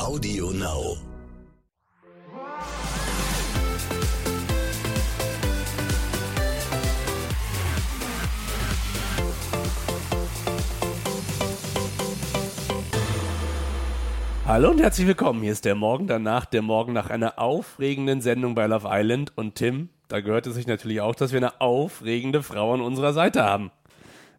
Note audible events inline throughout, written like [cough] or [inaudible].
Audio Now. Hallo und herzlich willkommen. Hier ist der Morgen danach, der Morgen nach einer aufregenden Sendung bei Love Island. Und Tim, da gehört es sich natürlich auch, dass wir eine aufregende Frau an unserer Seite haben.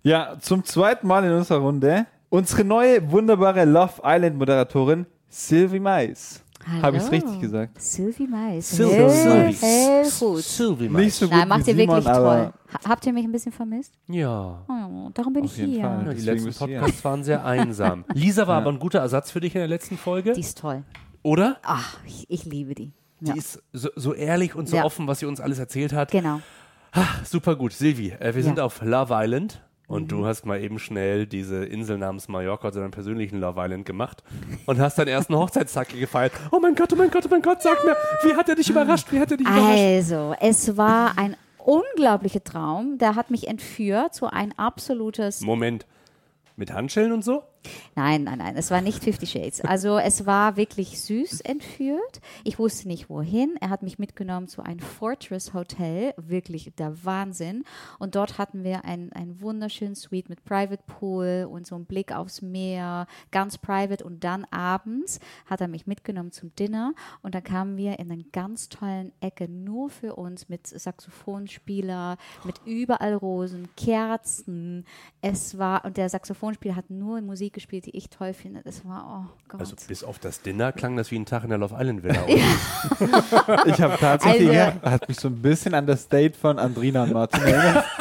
Ja, zum zweiten Mal in unserer Runde unsere neue wunderbare Love Island Moderatorin Sylvie Mais. Habe ich es richtig gesagt? Sylvie Mais. Sylvie. Hell, Sylvie. hell gut. Sylvie Nicht so gut Nein, macht ihr Simon, wirklich toll. Ha- Habt ihr mich ein bisschen vermisst? Ja. Oh, darum bin Auf ich jeden hier. Fall. ja die letzten. Podcasts waren sehr einsam. [laughs] Lisa war aber ein guter Ersatz für dich in der letzten Folge, Die ist toll. oder? Ach, ich, ich liebe die. Ja. Die ist so, so ehrlich und so Ja. offen, was sie uns alles erzählt hat. Genau. Super gut. Silvi, äh, wir sind Ja. auf Love Island und Mhm. du hast mal eben schnell diese Insel namens Mallorca zu deinem persönlichen Love Island gemacht und hast deinen ersten Hochzeitstag gefeiert. Oh mein Gott, oh mein Gott, oh mein Gott, sag mir, wie hat er dich überrascht? Wie hat er dich überrascht? Also, es war ein unglaublicher Traum. Der hat mich entführt, so ein absolutes Moment. Mit Handschellen und so? Nein, nein, nein, es war nicht Fifty Shades. Also es war wirklich süß entführt. Ich wusste nicht wohin. Er hat mich mitgenommen zu einem Fortress Hotel, wirklich der Wahnsinn. Und dort hatten wir ein, ein wunderschönen Suite mit Private Pool und so einen Blick aufs Meer, ganz private. Und dann abends hat er mich mitgenommen zum Dinner und dann kamen wir in eine ganz tollen Ecke nur für uns mit Saxophonspieler, mit überall Rosen, Kerzen. Es war, und der Saxophonspieler hat nur Musik gespielt, die ich toll finde. Das war, oh Gott. Also bis auf das Dinner klang das wie ein Tag in der Love Island Villa. [laughs] ich habe tatsächlich, Also- hat mich so ein bisschen an das Date von Andrina und Martin erinnert. [laughs]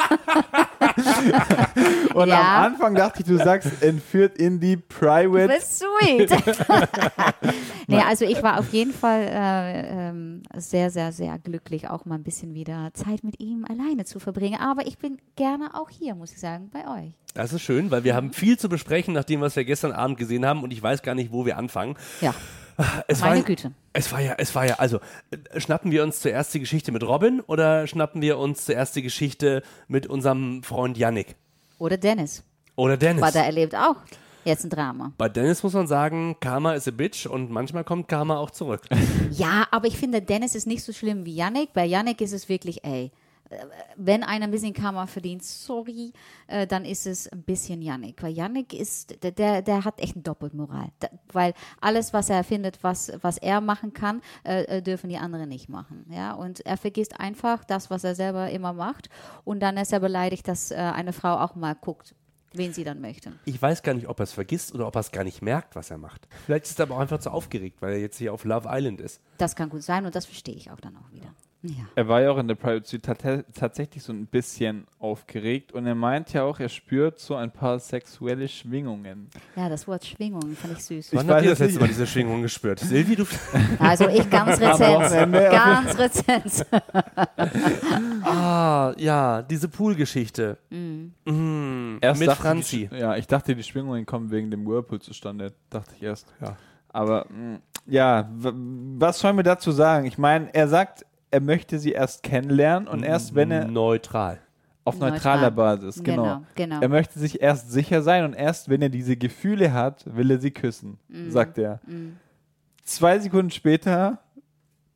und Ja. am Anfang dachte ich, du sagst entführt in die Private. That's sweet. [laughs] nee, also ich war auf jeden Fall äh, ähm, sehr, sehr, sehr glücklich, auch mal ein bisschen wieder Zeit mit ihm alleine zu verbringen. Aber ich bin gerne auch hier, muss ich sagen, bei euch. Das ist schön, weil wir haben viel zu besprechen, nach dem, was wir gestern Abend gesehen haben und ich weiß gar nicht, wo wir anfangen. Ja, Es meine war, Güte. Es war ja, es war ja, also äh, schnappen wir uns zuerst die Geschichte mit Robin oder schnappen wir uns zuerst die Geschichte mit unserem Freund Yannick? Oder Dennis. Oder Dennis? Weil der erlebt auch jetzt ein Drama. Bei Dennis muss man sagen, Karma is a bitch und manchmal kommt Karma auch zurück. [laughs] Ja, aber ich finde, Dennis ist nicht so schlimm wie Yannick. Bei Yannick ist es wirklich, ey, wenn einer ein bisschen Karma verdient, sorry, äh, dann ist es ein bisschen Yannick. Weil Yannick ist, der- der, der hat echt eine Doppelmoral. Da, weil alles, was er findet, was, was er machen kann, äh, äh, dürfen die anderen nicht machen. Ja? Und er vergisst einfach das, was er selber immer macht. Und dann ist er beleidigt, dass äh, eine Frau auch mal guckt, wen sie dann möchte. Ich weiß gar nicht, ob er es vergisst oder ob er es gar nicht merkt, was er macht. Vielleicht ist er aber auch einfach zu aufgeregt, weil er jetzt hier auf Love Island ist. Das kann gut sein und das verstehe ich auch dann auch wieder. Ja. Er war ja auch in der Private Suite tat- tatsächlich so ein bisschen aufgeregt und er meint ja auch, er spürt so ein paar sexuelle Schwingungen. ja, das Wort Schwingung fand ich süß. Wann habt ihr das jetzt letzte Mal diese Schwingung gespürt? Silvi, du. [laughs] Also ich ganz rezent. Ganz rezent. [laughs] Ah, ja, diese Poolgeschichte. Mhm. Erst Mit dachte Franzi. Ich, ja, ich dachte, die Schwingungen kommen wegen dem Whirlpool zustande. Dachte ich erst. Ja. Aber mh, ja, w- was sollen wir dazu sagen? Ich meine, er sagt, er möchte sie erst kennenlernen und erst wenn er Neutral. auf Neutral. neutraler Basis, genau. Genau, genau. Er möchte sich erst sicher sein und erst wenn er diese Gefühle hat, will er sie küssen, Mhm. sagt er. Zwei Sekunden später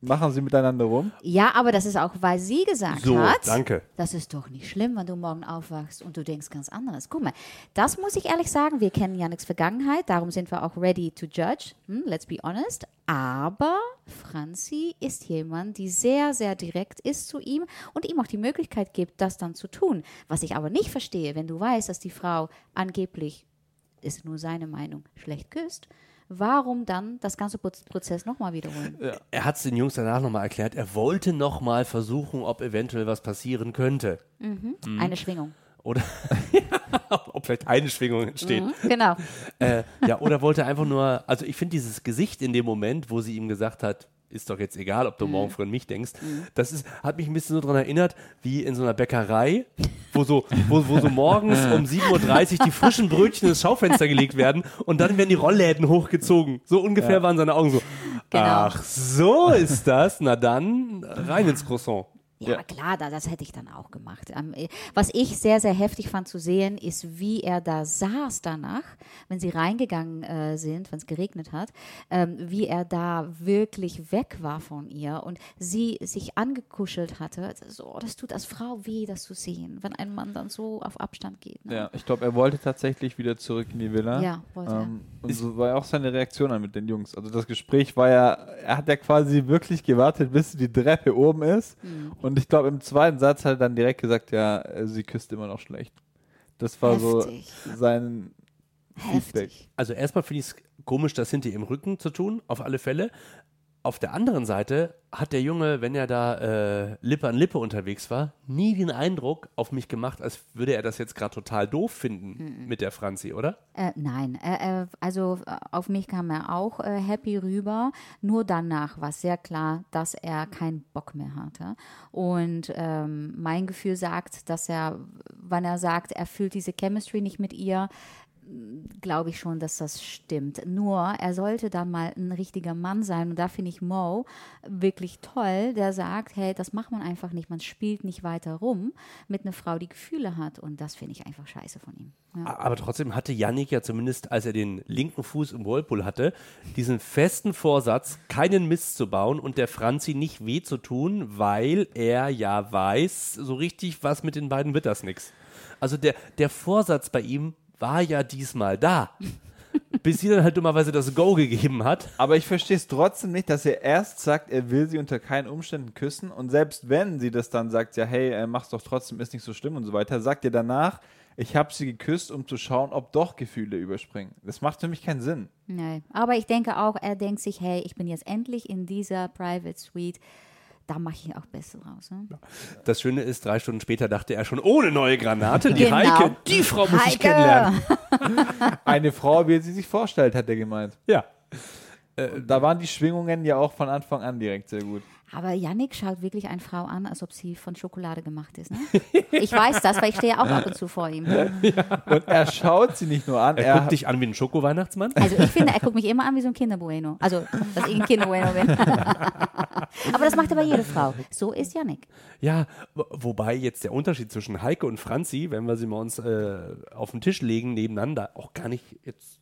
machen sie miteinander rum. Ja, aber das ist auch, weil sie gesagt So, hat, danke. das ist doch nicht schlimm, wenn du morgen aufwachst und du denkst ganz anderes. Guck mal, das muss ich ehrlich sagen, wir kennen Janiks Vergangenheit, darum sind wir auch ready to judge, hm, let's be honest. Aber Franzi ist jemand, die sehr, sehr direkt ist zu ihm und ihm auch die Möglichkeit gibt, das dann zu tun. Was ich aber nicht verstehe, wenn du weißt, dass die Frau angeblich, ist nur seine Meinung, schlecht küsst, warum dann das ganze Proz- Prozess nochmal wiederholen? Er hat es den Jungs danach nochmal erklärt. Er wollte nochmal versuchen, ob eventuell was passieren könnte. Eine Schwingung. Oder [laughs] ob vielleicht eine Schwingung entsteht. Genau. Äh, ja, oder wollte einfach nur, also ich finde dieses Gesicht in dem Moment, wo sie ihm gesagt hat, ist doch jetzt egal, ob du morgen früh an mich denkst. Das ist, hat mich ein bisschen so daran erinnert, wie in so einer Bäckerei, wo so, wo, wo so morgens um 7.30 Uhr die frischen Brötchen ins Schaufenster gelegt werden und dann werden die Rollläden hochgezogen. So ungefähr Ja. waren seine Augen so. Genau. Ach, so ist das. Na dann, rein ins Croissant. Ja, Ja. klar, da, das hätte ich dann auch gemacht. Ähm, äh, was ich sehr, sehr heftig fand zu sehen, ist, wie er da saß danach, wenn sie reingegangen äh, sind, wenn es geregnet hat, ähm, wie er da wirklich weg war von ihr und sie sich angekuschelt hatte. So, das tut als Frau weh, das zu sehen, wenn ein Mann dann so auf Abstand geht. Ne? Ja, ich glaube, er wollte tatsächlich wieder zurück in die Villa. Ja, wollte er. ähm, Und so war ja auch seine Reaktion dann mit den Jungs. Also das Gespräch war ja, er hat ja quasi wirklich gewartet, bis die Treppe oben ist. Mhm. Und ich glaube, im zweiten Satz hat er dann direkt gesagt, ja, sie küsst immer noch schlecht. Das war Heftig. so sein Feedback. Heftig. Also erstmal finde ich es komisch, das hinter ihrem Rücken zu tun, auf alle Fälle. Auf der anderen Seite hat der Junge, wenn er da äh, Lippe an Lippe unterwegs war, nie den Eindruck auf mich gemacht, als würde er das jetzt gerade total doof finden mit der Franzi, oder? Äh, nein, äh, äh, also äh, auf mich kam er auch äh, happy rüber. Nur danach war sehr klar, dass er keinen Bock mehr hatte. Und ähm, mein Gefühl sagt, dass er, wenn er sagt, er fühlt diese Chemistry nicht mit ihr, glaube ich schon, dass das stimmt. Nur, er sollte dann mal ein richtiger Mann sein. Und da finde ich Mo wirklich toll, der sagt, hey, das macht man einfach nicht. Man spielt nicht weiter rum mit einer Frau, die Gefühle hat. Und das finde ich einfach scheiße von ihm. Ja. Aber trotzdem hatte Yannick ja zumindest, als er den linken Fuß im Whirlpool hatte, diesen festen Vorsatz, keinen Mist zu bauen und der Franzi nicht weh zu tun, weil er ja weiß, so richtig was mit den beiden wird das nix. Also der, der Vorsatz bei ihm war ja diesmal da. [laughs] Bis sie dann halt dummerweise das Go gegeben hat. Aber ich verstehe es trotzdem nicht, dass er erst sagt, er will sie unter keinen Umständen küssen und selbst wenn sie das dann sagt, ja, hey, äh, mach's doch trotzdem, ist nicht so schlimm und so weiter, sagt er danach, ich habe sie geküsst, um zu schauen, ob doch Gefühle überspringen. Das macht für mich keinen Sinn. Nee. Aber ich denke auch, er denkt sich, hey, ich bin jetzt endlich in dieser Private Suite. Da mache ich auch Beste raus. Ne? Das Schöne ist, drei Stunden später dachte er schon ohne neue Granate, die Genau. Heike, die Frau muss ich Heike! kennenlernen. [laughs] Eine Frau, wie er sie sich vorstellt, hat er gemeint. Ja. Und da waren die Schwingungen ja auch von Anfang an direkt sehr gut. Aber Yannick schaut wirklich eine Frau an, als ob sie von Schokolade gemacht ist. Ne? Ich weiß das, weil ich stehe auch ab und zu vor ihm. Und er schaut sie nicht nur an, Er, er, guckt dich an wie ein Schoko-Weihnachtsmann. Also ich finde, er guckt mich immer an wie so ein Kinderbueno. Also, dass ich ein Kinderbueno bin. [laughs] Aber das macht aber jede Frau. So ist Yannick. Ja, wo- wobei jetzt der Unterschied zwischen Heike und Franzi, wenn wir sie mal uns äh, auf den Tisch legen nebeneinander, auch gar nicht jetzt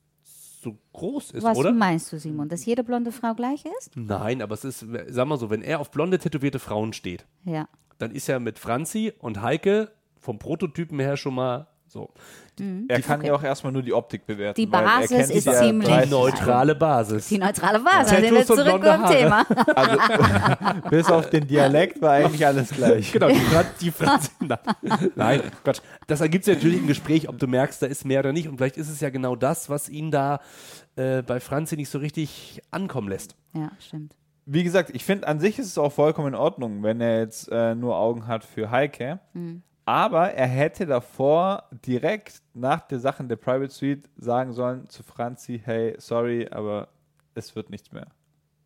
so groß ist, Was oder? meinst du, Simon? Dass jede blonde Frau gleich ist? Nein, aber es ist, sag mal so, wenn er auf blonde, tätowierte Frauen steht, Ja. dann ist er mit Franzi und Heike vom Prototypen her schon mal so. er kann ja auch erstmal nur die Optik bewerten. Die weil er Basis kennt ist ja ziemlich- Die neutrale Basis. Die neutrale Basis. Da sind wir Tattoos und zurück beim. Thema. [laughs] Also, [laughs] bis auf den Dialekt war eigentlich alles gleich. Genau, die, die Franzi. Na, [laughs] Nein, Gott. Das ergibt sich natürlich im Gespräch, ob du merkst, da ist mehr oder nicht. Und vielleicht ist es ja genau das, was ihn da äh, bei Franzi nicht so richtig ankommen lässt. Ja, stimmt. Wie gesagt, ich finde an sich ist es auch vollkommen in Ordnung, wenn er jetzt äh, nur Augen hat für Heike. Aber er hätte davor direkt nach der Sache in der Private Suite sagen sollen zu Franzi, hey, sorry, aber es wird nichts mehr.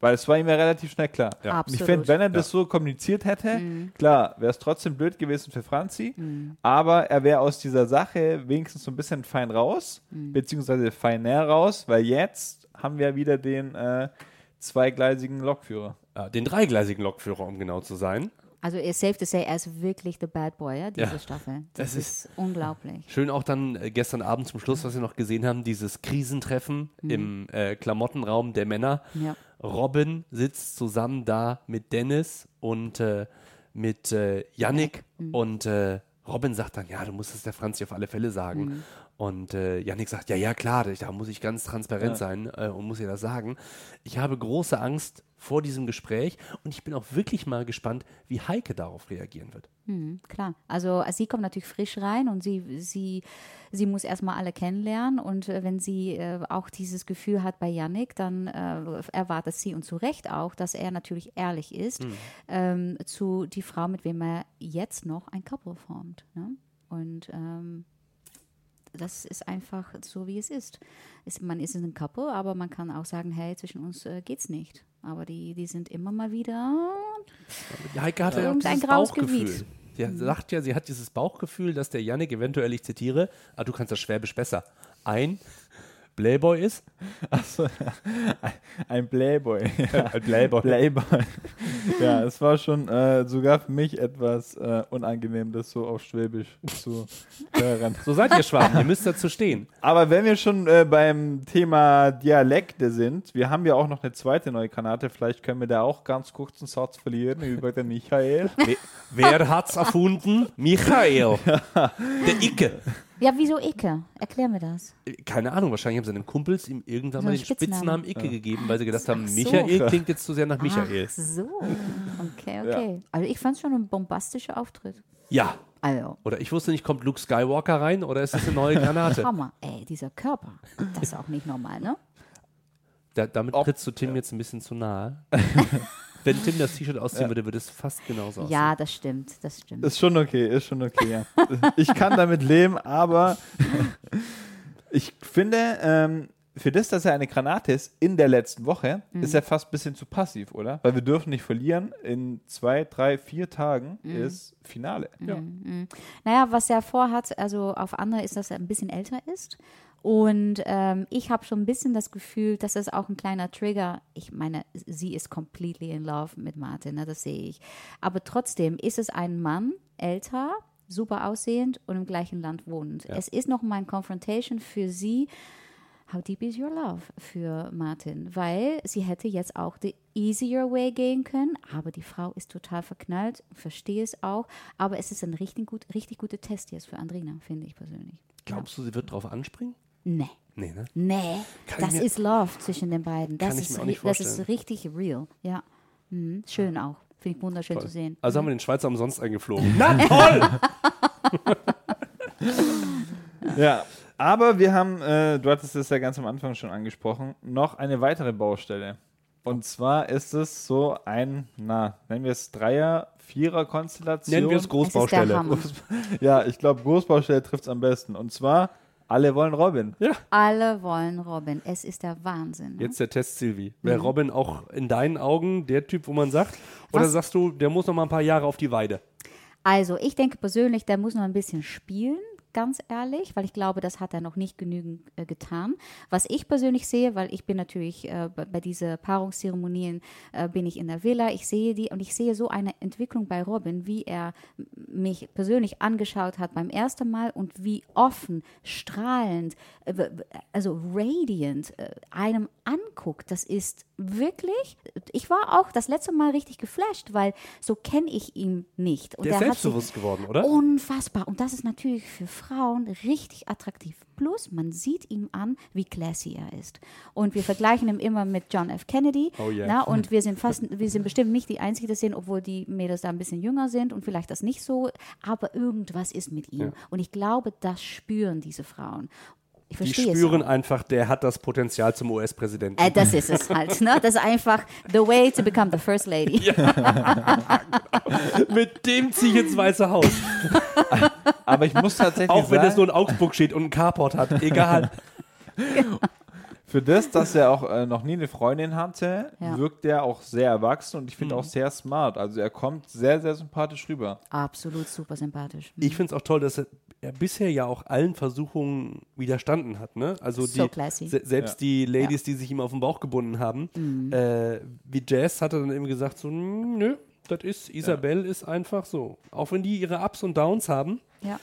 Weil es war ihm ja relativ schnell klar. Ja. Ich finde, wenn er das so kommuniziert hätte, klar, wäre es trotzdem blöd gewesen für Franzi, aber er wäre aus dieser Sache wenigstens so ein bisschen fein raus, beziehungsweise feiner raus, weil jetzt haben wir wieder den äh, zweigleisigen Lokführer. Ja, den dreigleisigen Lokführer, um genau zu sein. Also ist safe to say, er ist wirklich the bad boy, ja, diese Ja. Staffel. [laughs] Das, Das ist, unglaublich. Schön auch dann äh, gestern Abend zum Schluss, was wir noch gesehen haben, dieses Krisentreffen im äh, Klamottenraum der Männer. Ja. Robin sitzt zusammen da mit Dennis und äh, mit äh, Yannick und äh, Robin sagt dann, ja, du musst es der Franzi auf alle Fälle sagen. Und äh, Yannick sagt, ja, ja, klar, da muss ich ganz transparent sein äh, und muss ihr das sagen. Ich habe große Angst vor diesem Gespräch und ich bin auch wirklich mal gespannt, wie Heike darauf reagieren wird. Mhm, klar. Also sie kommt natürlich frisch rein und sie, sie, sie muss erstmal alle kennenlernen. Und äh, wenn sie äh, auch dieses Gefühl hat bei Yannick, dann äh, erwartet sie und zu Recht auch, dass er natürlich ehrlich ist ähm, zu die Frau, mit wem er jetzt noch ein Couple formt. Ne? Und ähm, das ist einfach so, wie es ist. ist. Man ist ein Couple, aber man kann auch sagen, hey, zwischen uns äh, geht's nicht. Aber die, die sind immer mal wieder Die Heike hatte ja auch dieses Bauchgefühl. Gebiet. Sie sagt ja, sie hat dieses Bauchgefühl, dass der Yannick eventuell, ich zitiere, ah, du kannst das Schwäbisch besser, ein Playboy ist? [laughs] Achso, ein Playboy. [laughs] Ein Playboy. Playboy. [laughs] ja, es war schon äh, sogar für mich etwas äh, unangenehm, das so auf Schwäbisch zu hören. So seid ihr Schwaben, ihr müsst dazu stehen. Aber wenn wir schon äh, beim Thema Dialekte sind, wir haben ja auch noch eine zweite neue Granate, vielleicht können wir da auch ganz kurz einen Satz verlieren über den Michael. Wer, wer hat's erfunden? Michael. Der Icke. Ja, wieso Icke? Erklär mir das. Keine Ahnung, wahrscheinlich haben seine Kumpels ihm irgendwann So mal einen den Spitznamen Spitznamen. Icke gegeben, weil sie gedacht haben, Ach so. Michael klingt jetzt zu sehr nach Michael. Ach so. Okay, okay. Also ich fand es schon ein bombastischer Auftritt. Ja. Also, Oder ich wusste nicht, kommt Luke Skywalker rein oder ist das eine neue Granate? [laughs] Hammer. Ey, dieser Körper. Das ist auch nicht normal, ne? Da, damit Ob- trittst du Tim jetzt ein bisschen zu nahe. [laughs] Wenn Tim das T-Shirt ausziehen würde, würde es fast genauso aussehen. Ja, das stimmt, das stimmt. Ist schon okay, ist schon okay, ja. Ich kann damit leben, aber [laughs] ich finde, ähm, für das, dass er eine Granate ist in der letzten Woche, Mhm. ist er fast ein bisschen zu passiv, oder? Weil wir dürfen nicht verlieren. In zwei, drei, vier Tagen Mhm. ist Finale. Ja. Naja, was er vorhat, also auf andere ist, dass er ein bisschen älter ist. Und ähm, ich habe schon ein bisschen das Gefühl, dass das auch ein kleiner Trigger, ich meine, sie ist completely in love mit Martin, ne, das sehe ich. Aber trotzdem ist es ein Mann, älter, super aussehend und im gleichen Land wohnend. Es ist noch mal ein Confrontation für sie. How deep is your love für Martin? Weil sie hätte jetzt auch the easier way gehen können, aber die Frau ist total verknallt, verstehe es auch. Aber es ist ein richtig, gut, richtig guter Test jetzt für Andrina, finde ich persönlich. Glaubst du, sie wird drauf anspringen? Nee. Nee, ne? Nee, Kann das ist Love zwischen den beiden. Das, Kann ich ist, mir auch nicht ri- das ist richtig real. Ja. Mhm. Schön auch. Finde ich wunderschön zu sehen. Also haben wir den Schweizer umsonst eingeflogen. [laughs] Na toll! [laughs] Ja, aber wir haben, äh, du hattest es ja ganz am Anfang schon angesprochen, noch eine weitere Baustelle. Und zwar ist es so ein, na, nennen wir es Dreier-, Vierer-Konstellation. Nennen wir es Großbaustelle. Ja, ich glaube, Großbaustelle trifft es am besten. Und zwar, alle wollen Robin. Ja. Alle wollen Robin. Es ist der Wahnsinn. Ne? Jetzt der Test, Silvi. Wäre Robin auch in deinen Augen der Typ, wo man sagt? Oder Was? sagst du, der muss noch mal ein paar Jahre auf die Weide? Also, ich denke persönlich, der muss noch ein bisschen spielen, ganz ehrlich, weil ich glaube, das hat er noch nicht genügend äh, getan. Was ich persönlich sehe, weil ich bin natürlich äh, bei, diesen Paarungszeremonien äh, bin ich in der Villa, ich sehe die und ich sehe so eine Entwicklung bei Robin, wie er mich persönlich angeschaut hat beim ersten Mal und wie offen, strahlend, äh, also radiant äh, einem anguckt. Das ist wirklich, ich war auch das letzte Mal richtig geflasht, weil so kenne ich ihn nicht. Und Der ist selbstbewusst geworden, oder? Unfassbar. Und das ist natürlich für Frauen richtig attraktiv. Plus, man sieht ihm an, wie classy er ist. Und wir vergleichen ihn immer mit John F. Kennedy. Oh yeah. Na, und [laughs] wir sind fast, wir sind bestimmt nicht die Einzigen, die das sehen, obwohl die Mädels da ein bisschen jünger sind und vielleicht das nicht so. Aber irgendwas ist mit ihm. Ja. Und ich glaube, das spüren diese Frauen. Ich Die spüren einfach, der hat das Potenzial zum US-Präsidenten. Äh, das ist es halt. Ne? Das ist einfach the way to become the first lady. [laughs] [laughs] Mit dem ziehe ich ins Weiße Haus. Aber ich muss tatsächlich Auch wenn sagen, es nur in Augsburg steht und einen Carport hat. Egal. [laughs] für das, dass er auch äh, noch nie eine Freundin hatte, Ja. wirkt er auch sehr erwachsen und ich Mhm. finde auch sehr smart. Also er kommt sehr, sehr sympathisch rüber. Absolut super sympathisch. Ich finde es auch toll, dass er, er bisher ja auch allen Versuchungen widerstanden hat. Ne? Also So die, classy. se selbst die Ladies, die sich ihm auf den Bauch gebunden haben, Mhm. äh, wie Jazz hat er dann eben gesagt, so, "Mm, nö, das ist, Isabel ist einfach so. Auch wenn die ihre Ups und Downs haben. Ja.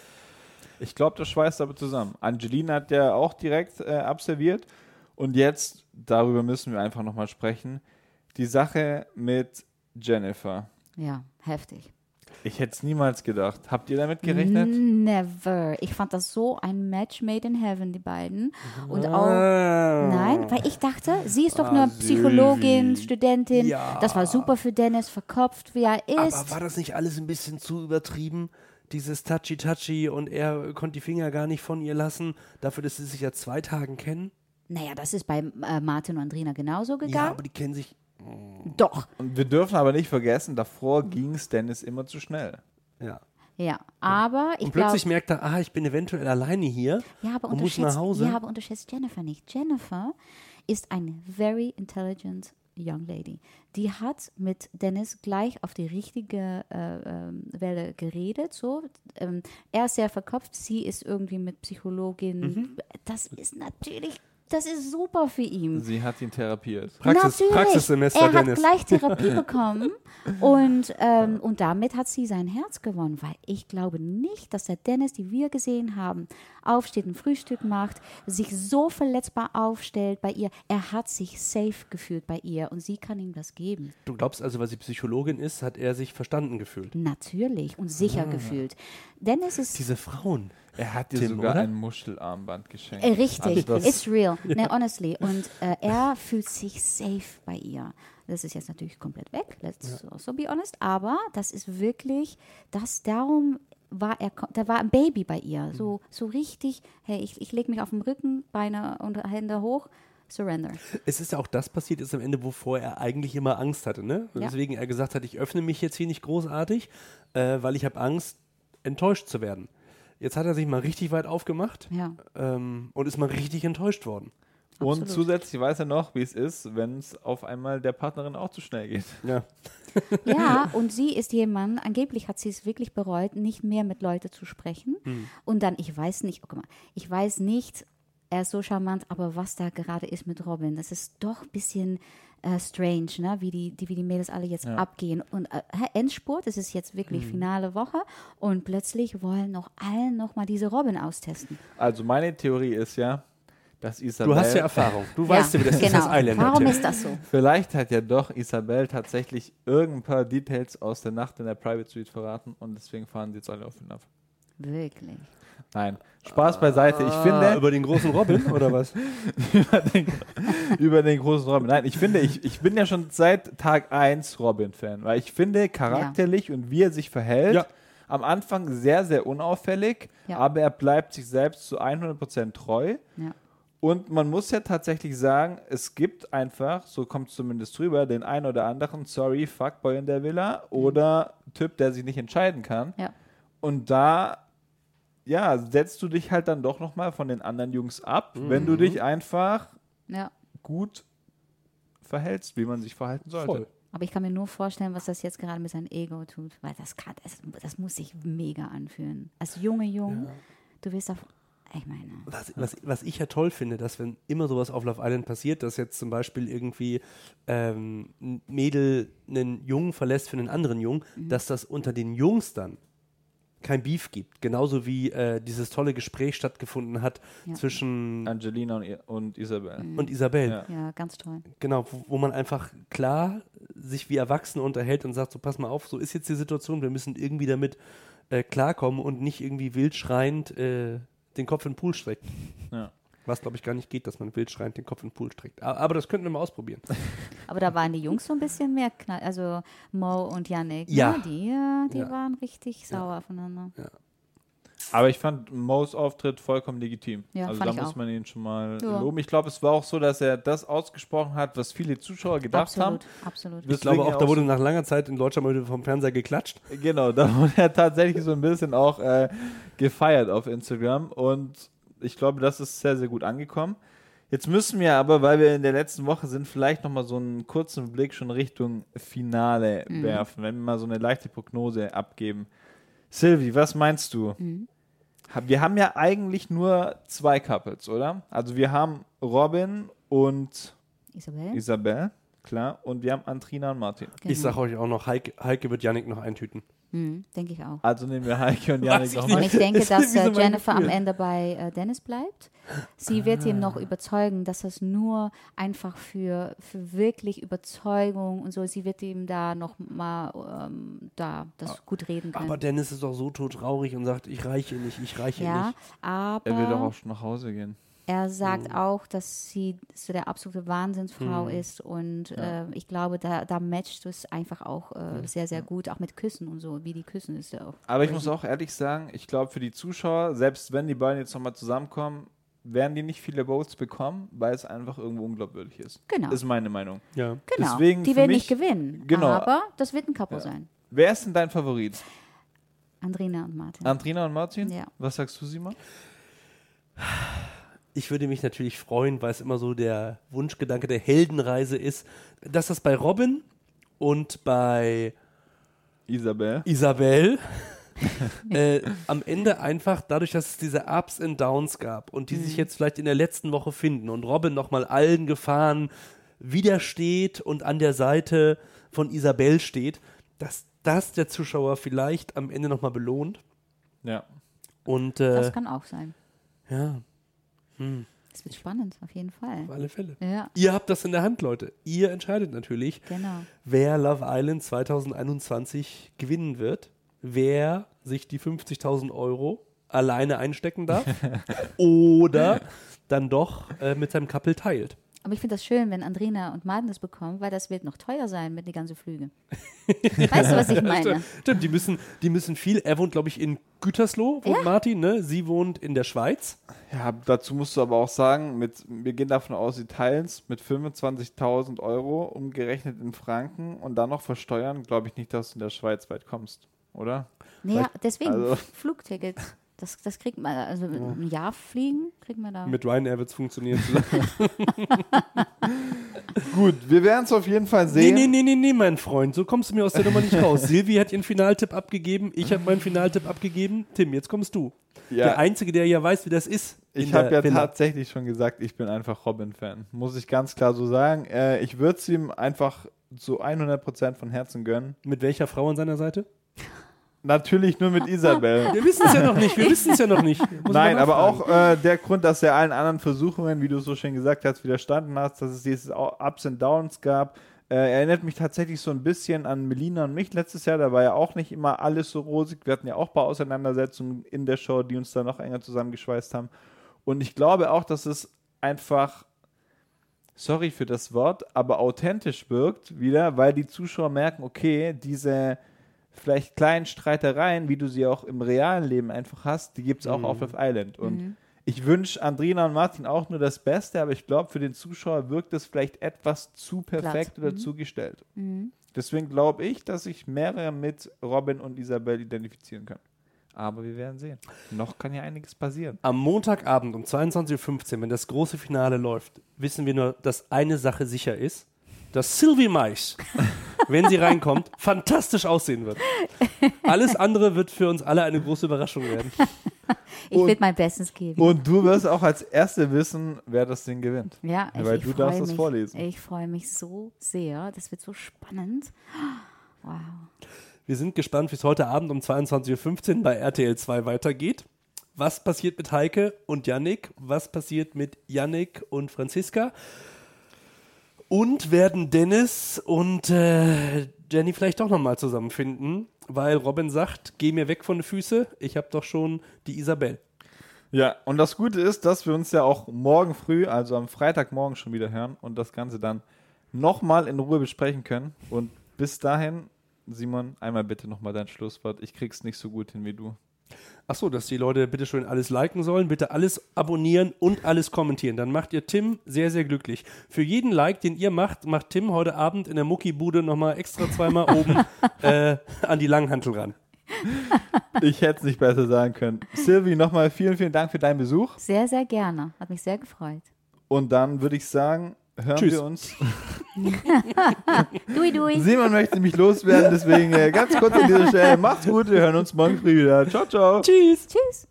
Ich glaube, das schweißt aber zusammen. Angelina hat ja auch direkt äh, absolviert. Und jetzt, darüber müssen wir einfach nochmal sprechen, die Sache mit Jennifer. ja, heftig. Ich hätte es niemals gedacht. Habt ihr damit gerechnet? Never. Ich fand das so ein Match made in heaven, die beiden. Und auch. Nein, weil ich dachte, sie ist doch Ah, nur Psychologin, Sylvie. Studentin. Ja. Das war super für Dennis, verkopft, wie er Aber ist. war das nicht alles ein bisschen zu übertrieben? Dieses Touchy-Touchy und er konnte die Finger gar nicht von ihr lassen, dafür, dass sie sich ja zwei Tagen kennen? Naja, das ist bei äh, Martin und Andrina genauso Ja, gegangen. aber die kennen sich. Doch. Und wir dürfen aber nicht vergessen, davor ging es Dennis immer zu schnell. Ja. Ja, aber ich Und glaube. plötzlich merkt er, ah, ich bin eventuell alleine hier Ja, aber und muss unterschätzt, nach Hause. ja, aber unterschätzt Jennifer nicht. Jennifer ist eine very intelligent young lady. Die hat mit Dennis gleich auf die richtige äh, ähm, Welle geredet. So. Ähm, er ist sehr verkopft, sie ist irgendwie mit Psychologin. Mhm. Das ist natürlich Das ist super für ihn. Sie hat ihn therapiert. Praxis, Natürlich. Praxissemester er hat Dennis. gleich Therapie [laughs] bekommen und, ähm, und damit hat sie sein Herz gewonnen, weil ich glaube nicht, dass der Dennis, die wir gesehen haben, aufsteht, ein Frühstück macht, sich so verletzbar aufstellt bei ihr. Er hat sich safe gefühlt bei ihr und sie kann ihm das geben. Du glaubst also, weil sie Psychologin ist, hat er sich verstanden gefühlt. Natürlich und sicher gefühlt. Dennis ist Diese Frauen. Er hat dir Tim, sogar oder? ein Muschelarmband geschenkt. Äh, Richtig, Also it's real, ne, honestly. Und äh, er fühlt sich safe bei ihr. Das ist jetzt natürlich komplett weg, let's also be honest, aber das ist wirklich, das darum war er, da war ein Baby bei ihr, so, so richtig, hey, ich, ich lege mich auf den Rücken, Beine und Hände hoch, surrender. Es ist ja auch das passiert ist am Ende, wovor er eigentlich immer Angst hatte, ne? Ja. Deswegen er gesagt hat, ich öffne mich jetzt hier nicht großartig, äh, weil ich habe Angst, enttäuscht zu werden. Jetzt hat er sich mal richtig weit aufgemacht Ja, ähm, und ist mal richtig enttäuscht worden. Und absolut. zusätzlich weiß er noch, wie es ist, wenn es auf einmal der Partnerin auch zu schnell geht. Ja. [laughs] Ja, und sie ist jemand, angeblich hat sie es wirklich bereut, nicht mehr mit Leuten zu sprechen. Und dann, ich weiß nicht, oh, guck mal, ich weiß nicht, er ist so charmant, aber was da gerade ist mit Robin, das ist doch ein bisschen äh, strange, ne? wie, die, die, wie die Mädels alle jetzt abgehen. Und äh, Endspurt, es ist jetzt wirklich finale Woche und plötzlich wollen noch allen nochmal diese Robin austesten. Also meine Theorie ist ja, dass Isabel... Du hast ja Erfahrung. Du [laughs] weißt ja, wie das ist genau. als Eiländer. Warum ist das so? Vielleicht hat ja doch Isabel tatsächlich irgendein paar Details aus der Nacht in der Private Suite verraten und deswegen fahren sie jetzt alle auf ihn ab. Wirklich. Nein, Spaß beiseite. Ich Ah, finde, über den großen Robin oder was? [laughs] über den großen Robin. Nein, ich finde, ich, ich bin ja schon seit Tag 1 Robin-Fan, weil ich finde, charakterlich und wie er sich verhält, Ja. am Anfang sehr, sehr unauffällig, Ja. aber er bleibt sich selbst zu 100% treu. Ja. Und man muss ja tatsächlich sagen, es gibt einfach, so kommt es zumindest drüber, den einen oder anderen, sorry, Fuckboy in der Villa oder Typ, der sich nicht entscheiden kann. Ja. Und da, ja, setzt du dich halt dann doch nochmal von den anderen Jungs ab, wenn du dich einfach Ja. gut verhältst, wie man sich verhalten sollte. Voll. Aber ich kann mir nur vorstellen, was das jetzt gerade mit seinem Ego tut, weil das kann, das, das muss sich mega anfühlen. Als junge Jung, du wirst auf, ich meine, Was, was, was ich ja toll finde, dass wenn immer sowas auf Love Island passiert, dass jetzt zum Beispiel irgendwie ähm, ein Mädel einen Jungen verlässt für einen anderen Jungen, Mhm. dass das unter den Jungs dann kein Beef gibt. Genauso wie äh, dieses tolle Gespräch stattgefunden hat Ja. zwischen Angelina und, und Isabel. und Isabel. Ja. ja, ganz toll. Genau, wo, wo man einfach klar sich wie Erwachsene unterhält und sagt, so pass mal auf, so ist jetzt die Situation, wir müssen irgendwie damit äh, klarkommen und nicht irgendwie wild schreiend äh, den Kopf in den Pool streckt. Ja. Was, glaube ich, gar nicht geht, dass man wild schreiend den Kopf in den Pool streckt. A- Aber das könnten wir mal ausprobieren. [laughs] Aber da waren die Jungs so ein bisschen mehr knall, also Mo und Yannick, Ja. ne? die, äh, die Ja. waren richtig sauer aufeinander. Aber ich fand Mo's Auftritt vollkommen legitim. Ja, also fand da ich muss auch. man ihn schon mal Ja. loben. Ich glaube, es war auch so, dass er das ausgesprochen hat, was viele Zuschauer gedacht haben. Absolut, absolut. Ich glaube auch, da wurde nach langer Zeit in Deutschland mal wieder vom Fernseher geklatscht. Genau, da [laughs] wurde er tatsächlich so ein bisschen auch äh, gefeiert auf Instagram und ich glaube, das ist sehr, sehr gut angekommen. Jetzt müssen wir aber, weil wir in der letzten Woche sind, vielleicht nochmal so einen kurzen Blick schon Richtung Finale werfen, wenn wir mal so eine leichte Prognose abgeben. Sylvie, was meinst du? Ha- Wir haben ja eigentlich nur zwei Couples, oder? Also wir haben Robin und Isabel? Isabel, klar, und wir haben Antrina und Martin. Genau. Ich sage euch auch noch, Heike, Heike wird Yannick noch eintüten. Mhm, denke ich auch. Also nehmen wir Heike und [laughs] Janik ich nochmal. Und ich denke, [laughs] dass so äh, mein Jennifer am. Ende bei äh, Dennis bleibt. Sie wird ihm noch überzeugen, dass das nur einfach für, für wirklich Überzeugung und so, sie wird ihm da noch mal ähm, da das gut reden können. Aber Dennis ist doch so todtraurig und sagt, ich reiche nicht, ich reiche ja, nicht. aber Er will doch auch schon nach Hause gehen. Er sagt Mhm. auch, dass sie so der absolute Wahnsinnsfrau ist und äh, ich glaube, da, da matcht es einfach auch äh, sehr, sehr gut, auch mit Küssen und so, wie die küssen ist ja auch. Aber ich muss auch ehrlich sagen, ich glaube für die Zuschauer, selbst wenn die beiden jetzt nochmal zusammenkommen, werden die nicht viele Votes bekommen, weil es einfach irgendwo unglaubwürdig ist. Genau. Ist meine Meinung. Ja. Genau, deswegen die will mich- nicht gewinnen, Genau. aber das wird ein Couple Ja. sein. Wer ist denn dein Favorit? Andrina und Martin. Andrina und Martin? Ja. Was sagst du, Simon? Ich würde mich natürlich freuen, weil es immer so der Wunschgedanke der Heldenreise ist, dass das bei Robin und bei Isabel. Isabel [laughs] äh, am Ende einfach dadurch, dass es diese Ups and Downs gab und die sich jetzt vielleicht in der letzten Woche finden und Robin nochmal allen Gefahren widersteht und an der Seite von Isabel steht, dass das der Zuschauer vielleicht am Ende nochmal belohnt. Ja. Und äh, Das kann auch sein. ja, Es wird spannend, auf jeden Fall. auf alle Fälle. Ja, Ihr habt das in der Hand, Leute. Ihr entscheidet natürlich, genau. wer Love Island 2021 gewinnen wird, wer sich die 50.000 Euro alleine einstecken darf [laughs] oder dann doch äh, mit seinem Couple teilt. Aber ich finde das schön, wenn Andrina und Martin das bekommen, weil das wird noch teuer sein mit den ganzen Flügen. [laughs] weißt du, was ich meine? Stimmt, die müssen, die müssen viel. Er wohnt, glaube ich, in Gütersloh, wohnt Martin, ne? Sie wohnt in der Schweiz. Ja, dazu musst du aber auch sagen, mit, wir gehen davon aus, sie teilen es mit 25.000 Euro umgerechnet in Franken und dann noch versteuern, glaube ich nicht, dass du in der Schweiz weit kommst, oder? Naja, deswegen also- Flugticket. Das, das kriegt man, also ein Jahr fliegen kriegt man da. Mit Ryanair wird es funktionieren. [laughs] Gut, wir werden es auf jeden Fall nee, sehen. nee, nee, nee, nee, mein Freund. So kommst du mir aus der Nummer nicht raus. [laughs] Silvi hat ihren Finaltipp abgegeben. Ich habe meinen Finaltipp abgegeben. Tim, jetzt kommst du. Ja. Der Einzige, der ja weiß, wie das ist. Ich habe ja Villa. tatsächlich schon gesagt, ich bin einfach Robin-Fan. Muss ich ganz klar so sagen. Äh, ich würde es ihm einfach zu 100% von Herzen gönnen. Mit welcher Frau an seiner Seite? [laughs] Natürlich nur mit Isabel. Wir wissen es ja noch nicht. Wir wissen es ja noch nicht. Muss Nein, aber auch äh, der Grund, dass er allen anderen Versuchungen, wie du so schön gesagt hast, widerstanden hast, dass es dieses Ups and Downs gab. Äh, erinnert mich tatsächlich so ein bisschen an Melina und mich letztes Jahr. Da war ja auch nicht immer alles so rosig. Wir hatten ja auch ein paar Auseinandersetzungen in der Show, die uns da noch enger zusammengeschweißt haben. Und ich glaube auch, dass es einfach, sorry für das Wort, aber authentisch wirkt wieder, weil die Zuschauer merken, okay, diese vielleicht kleinen Streitereien, wie du sie auch im realen Leben einfach hast, die gibt es auch auf Love Island. Und ich wünsche Andrina und Martin auch nur das Beste, aber ich glaube, für den Zuschauer wirkt es vielleicht etwas zu perfekt Glatt. oder zu gestellt. Deswegen glaube ich, dass sich mehrere mit Robin und Isabel identifizieren können. Aber wir werden sehen. Noch kann ja einiges passieren. Am Montagabend um 22.15 Uhr, wenn das große Finale läuft, wissen wir nur, dass eine Sache sicher ist, dass Sylvie Mais, wenn sie reinkommt, fantastisch aussehen wird. Alles andere wird für uns alle eine große Überraschung werden. Ich Und- will mein Bestes geben. Und du wirst auch als Erste wissen, wer das Ding gewinnt. ja, ich, weil ich du freu darfst das mich, vorlesen. Ich freue mich so sehr. Das wird so spannend. Wow. Wir sind gespannt, wie es heute Abend um 22.15 Uhr bei RTL 2 weitergeht. Was passiert mit Heike und Yannick? Was passiert mit Yannick und Franziska? Und werden Dennis und äh, Jenny vielleicht doch nochmal zusammenfinden, weil Robin sagt, geh mir weg von den Füßen, ich habe doch schon die Isabel. Ja, und das Gute ist, dass wir uns ja auch morgen früh, also am Freitagmorgen schon wieder hören und das Ganze dann nochmal in Ruhe besprechen können. Und bis dahin, Simon, einmal bitte nochmal dein Schlusswort. Ich krieg's nicht so gut hin wie du. Achso, dass die Leute bitte schön alles liken sollen, bitte alles abonnieren und alles kommentieren. Dann macht ihr Tim sehr, sehr glücklich. Für jeden Like, den ihr macht, macht Tim heute Abend in der Muckibude nochmal extra zweimal oben [laughs] äh, an die Langhantel ran. Ich hätte es nicht besser sagen können. Silvi, nochmal vielen, vielen Dank für deinen Besuch. Sehr, sehr gerne. Hat mich sehr gefreut. Und dann würde ich sagen, hören Tschüss. wir uns. [laughs] Dui, dui. Simon möchte mich loswerden, deswegen äh, ganz kurz an dieser Stelle. Macht's gut, wir hören uns morgen früh wieder. Ciao, ciao. Tschüss. Tschüss.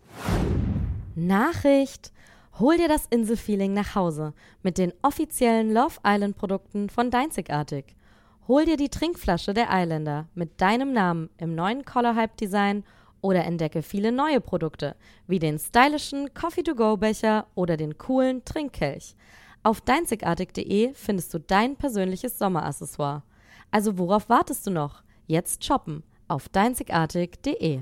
Nachricht! Hol dir das Inselfeeling nach Hause mit den offiziellen Love Island Produkten von Deinzigartig. Hol dir die Trinkflasche der Islander mit deinem Namen im neuen Color Hype Design oder entdecke viele neue Produkte wie den stylischen Coffee-to-go-Becher oder den coolen Trinkkelch. Auf deinzigartig.de findest du dein persönliches Sommeraccessoire. Also worauf wartest du noch? Jetzt shoppen auf deinzigartig.de.